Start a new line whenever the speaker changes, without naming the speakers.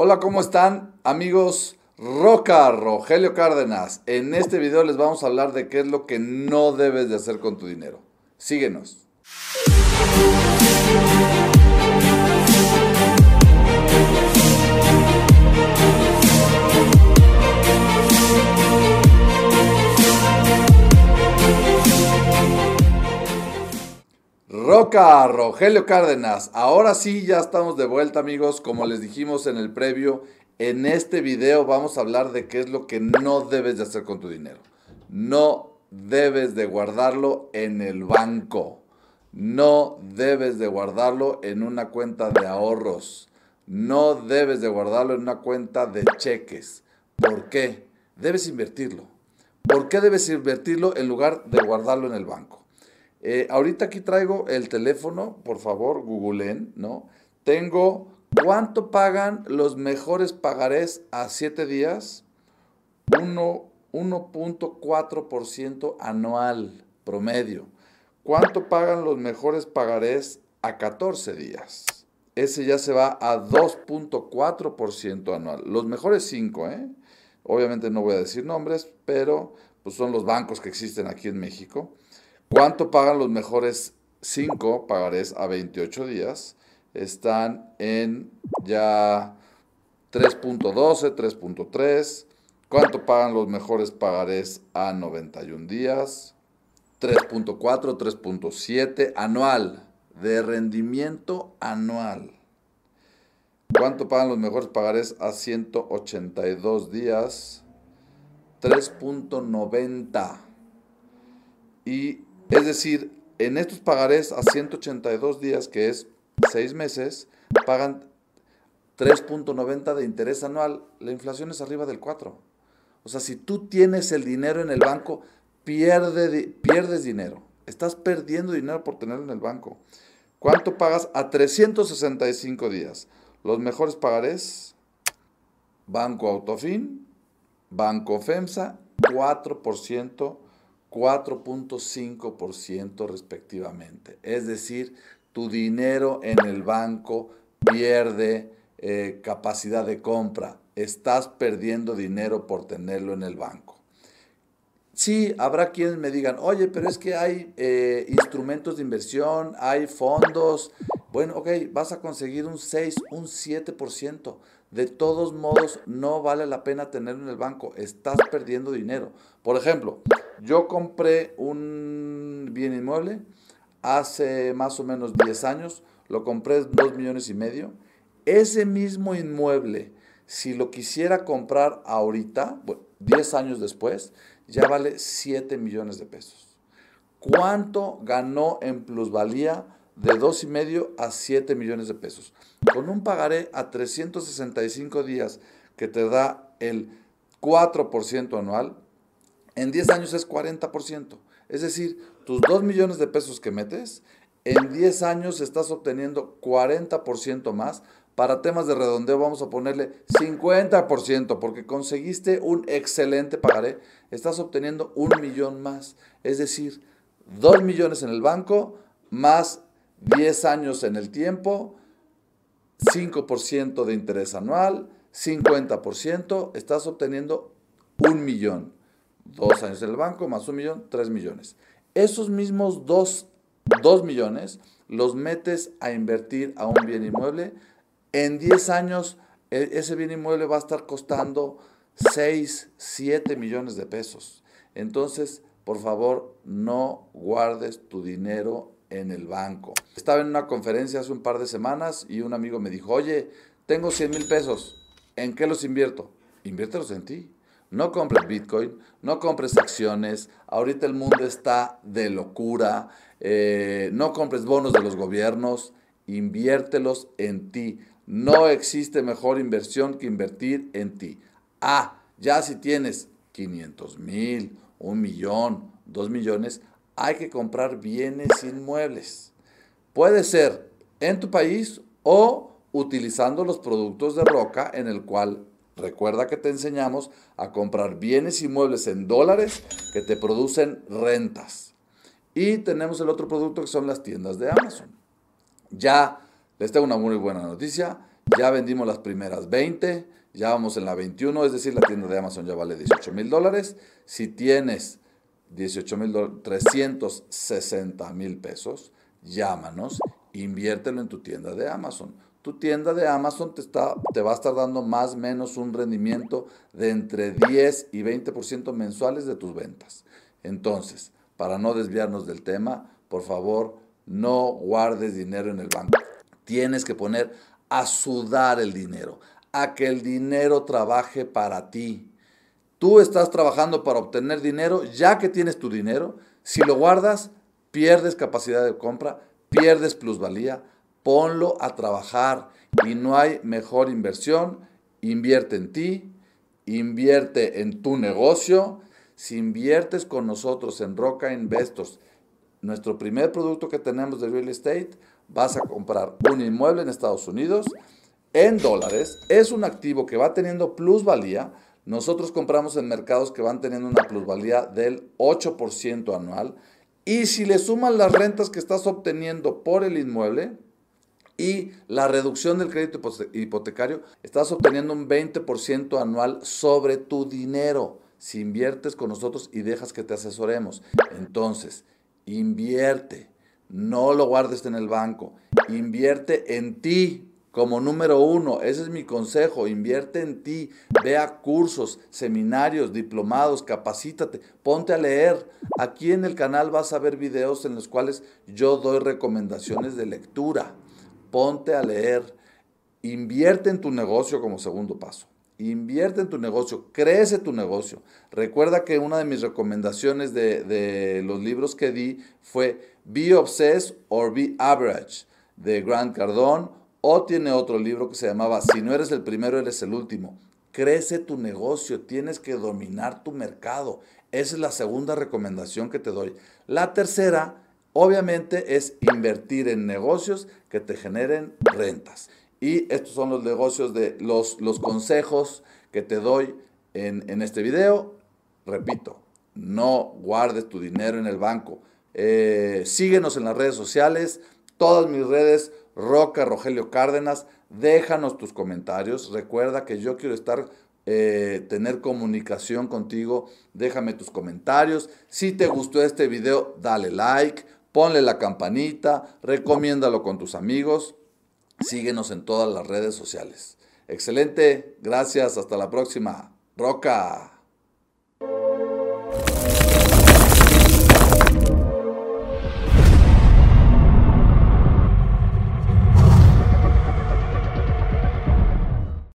Hola, ¿cómo están amigos? Roca, Rogelio Cárdenas. En este video les vamos a hablar de qué es lo que no debes de hacer con tu dinero. Síguenos. Roca, Rogelio Cárdenas. Ahora sí, ya estamos de vuelta amigos. Como les dijimos en el previo, en este video vamos a hablar de qué es lo que no debes de hacer con tu dinero. No debes de guardarlo en el banco. No debes de guardarlo en una cuenta de ahorros. No debes de guardarlo en una cuenta de cheques. ¿Por qué? Debes invertirlo. ¿Por qué debes invertirlo en lugar de guardarlo en el banco? Eh, ahorita aquí traigo el teléfono, por favor, googleen, ¿no? Tengo, ¿cuánto pagan los mejores pagarés a 7 días? 1.4% anual promedio. ¿Cuánto pagan los mejores pagarés a 14 días? Ese ya se va a 2.4% anual. Los mejores 5, ¿eh? Obviamente no voy a decir nombres, pero pues son los bancos que existen aquí en México. ¿Cuánto pagan los mejores 5 pagarés a 28 días? Están en ya 3.12, 3.3. ¿Cuánto pagan los mejores pagarés a 91 días? 3.4, 3.7 anual, de rendimiento anual. ¿Cuánto pagan los mejores pagarés a 182 días? 3.90. Y es decir, en estos pagarés a 182 días, que es 6 meses, pagan 3.90 de interés anual. La inflación es arriba del 4. O sea, si tú tienes el dinero en el banco, pierde, pierdes dinero. Estás perdiendo dinero por tenerlo en el banco. ¿Cuánto pagas a 365 días? Los mejores pagarés, Banco Autofin, Banco FEMSA, 4% 4.5% respectivamente. Es decir, tu dinero en el banco pierde eh, capacidad de compra. Estás perdiendo dinero por tenerlo en el banco. Sí, habrá quienes me digan, oye, pero es que hay eh, instrumentos de inversión, hay fondos. Bueno, ok, vas a conseguir un 6, un 7%. De todos modos, no vale la pena tenerlo en el banco. Estás perdiendo dinero. Por ejemplo, yo compré un bien inmueble hace más o menos 10 años, lo compré 2 millones y medio. Ese mismo inmueble, si lo quisiera comprar ahorita, 10 años después, ya vale 7 millones de pesos. ¿Cuánto ganó en plusvalía de 2 y medio a 7 millones de pesos? Con un pagaré a 365 días que te da el 4% anual, en 10 años es 40%. Es decir, tus 2 millones de pesos que metes, en 10 años estás obteniendo 40% más. Para temas de redondeo vamos a ponerle 50% porque conseguiste un excelente pagaré. Estás obteniendo un millón más. Es decir, 2 millones en el banco más 10 años en el tiempo, 5% de interés anual, 50%, estás obteniendo un millón dos años en el banco, más un millón, tres millones. Esos mismos dos, millones los metes a invertir a un bien inmueble. En 10 años e, ese bien inmueble va a estar costando 6, 7 millones de pesos. Entonces, por favor, no guardes tu dinero en el banco. Estaba en una conferencia hace un par de semanas y un amigo me dijo, oye, tengo 100 mil pesos, ¿en qué los invierto? Inviértelos en ti. No compres Bitcoin, no compres acciones. Ahorita el mundo está de locura. Eh, no compres bonos de los gobiernos. Inviértelos en ti. No existe mejor inversión que invertir en ti. Ah, ya si tienes 500 mil, un millón, dos millones, hay que comprar bienes inmuebles. Puede ser en tu país o utilizando los productos de roca en el cual Recuerda que te enseñamos a comprar bienes y muebles en dólares que te producen rentas. Y tenemos el otro producto que son las tiendas de Amazon. Ya les tengo una muy buena noticia. Ya vendimos las primeras 20, ya vamos en la 21, es decir, la tienda de Amazon ya vale 18 mil dólares. Si tienes 18 mil 360 mil pesos, llámanos, inviértelo en tu tienda de Amazon. Tu tienda de Amazon te, está, te va a estar dando más o menos un rendimiento de entre 10 y 20% mensuales de tus ventas. Entonces, para no desviarnos del tema, por favor, no guardes dinero en el banco. Tienes que poner a sudar el dinero, a que el dinero trabaje para ti. Tú estás trabajando para obtener dinero, ya que tienes tu dinero, si lo guardas, pierdes capacidad de compra, pierdes plusvalía, ponlo a trabajar y no hay mejor inversión. Invierte en ti, invierte en tu negocio. Si inviertes con nosotros en Roca Investors, nuestro primer producto que tenemos de real estate, vas a comprar un inmueble en Estados Unidos en dólares. Es un activo que va teniendo plusvalía. Nosotros compramos en mercados que van teniendo una plusvalía del 8% anual. Y si le suman las rentas que estás obteniendo por el inmueble y la reducción del crédito hipotecario, estás obteniendo un 20% anual sobre tu dinero si inviertes con nosotros y dejas que te asesoremos. Entonces, invierte, no lo guardes en el banco, invierte en ti como número uno. Ese es mi consejo, invierte en ti, vea cursos, seminarios, diplomados, capacítate, ponte a leer. Aquí en el canal vas a ver videos en los cuales yo doy recomendaciones de lectura. Ponte a leer, invierte en tu negocio como segundo paso. Invierte en tu negocio, crece tu negocio. Recuerda que una de mis recomendaciones de, los libros que di fue Be Obsessed or Be Average de Grant Cardone o tiene otro libro que se llamaba Si no eres el primero, eres el último. Crece tu negocio, tienes que dominar tu mercado. Esa es la segunda recomendación que te doy. La tercera, obviamente, es invertir en negocios que te generen rentas. Y estos son los negocios de los, los consejos que te doy en, este video. Repito, no guardes tu dinero en el banco. Eh, síguenos en las redes sociales, todas mis redes, Roca Rogelio Cárdenas. Déjanos tus comentarios. Recuerda que yo quiero estar, eh, tener comunicación contigo. Déjame tus comentarios. Si te gustó este video, dale like, ponle la campanita, recomiéndalo con tus amigos. Síguenos en todas las redes sociales. Excelente, gracias, hasta la próxima. Roca.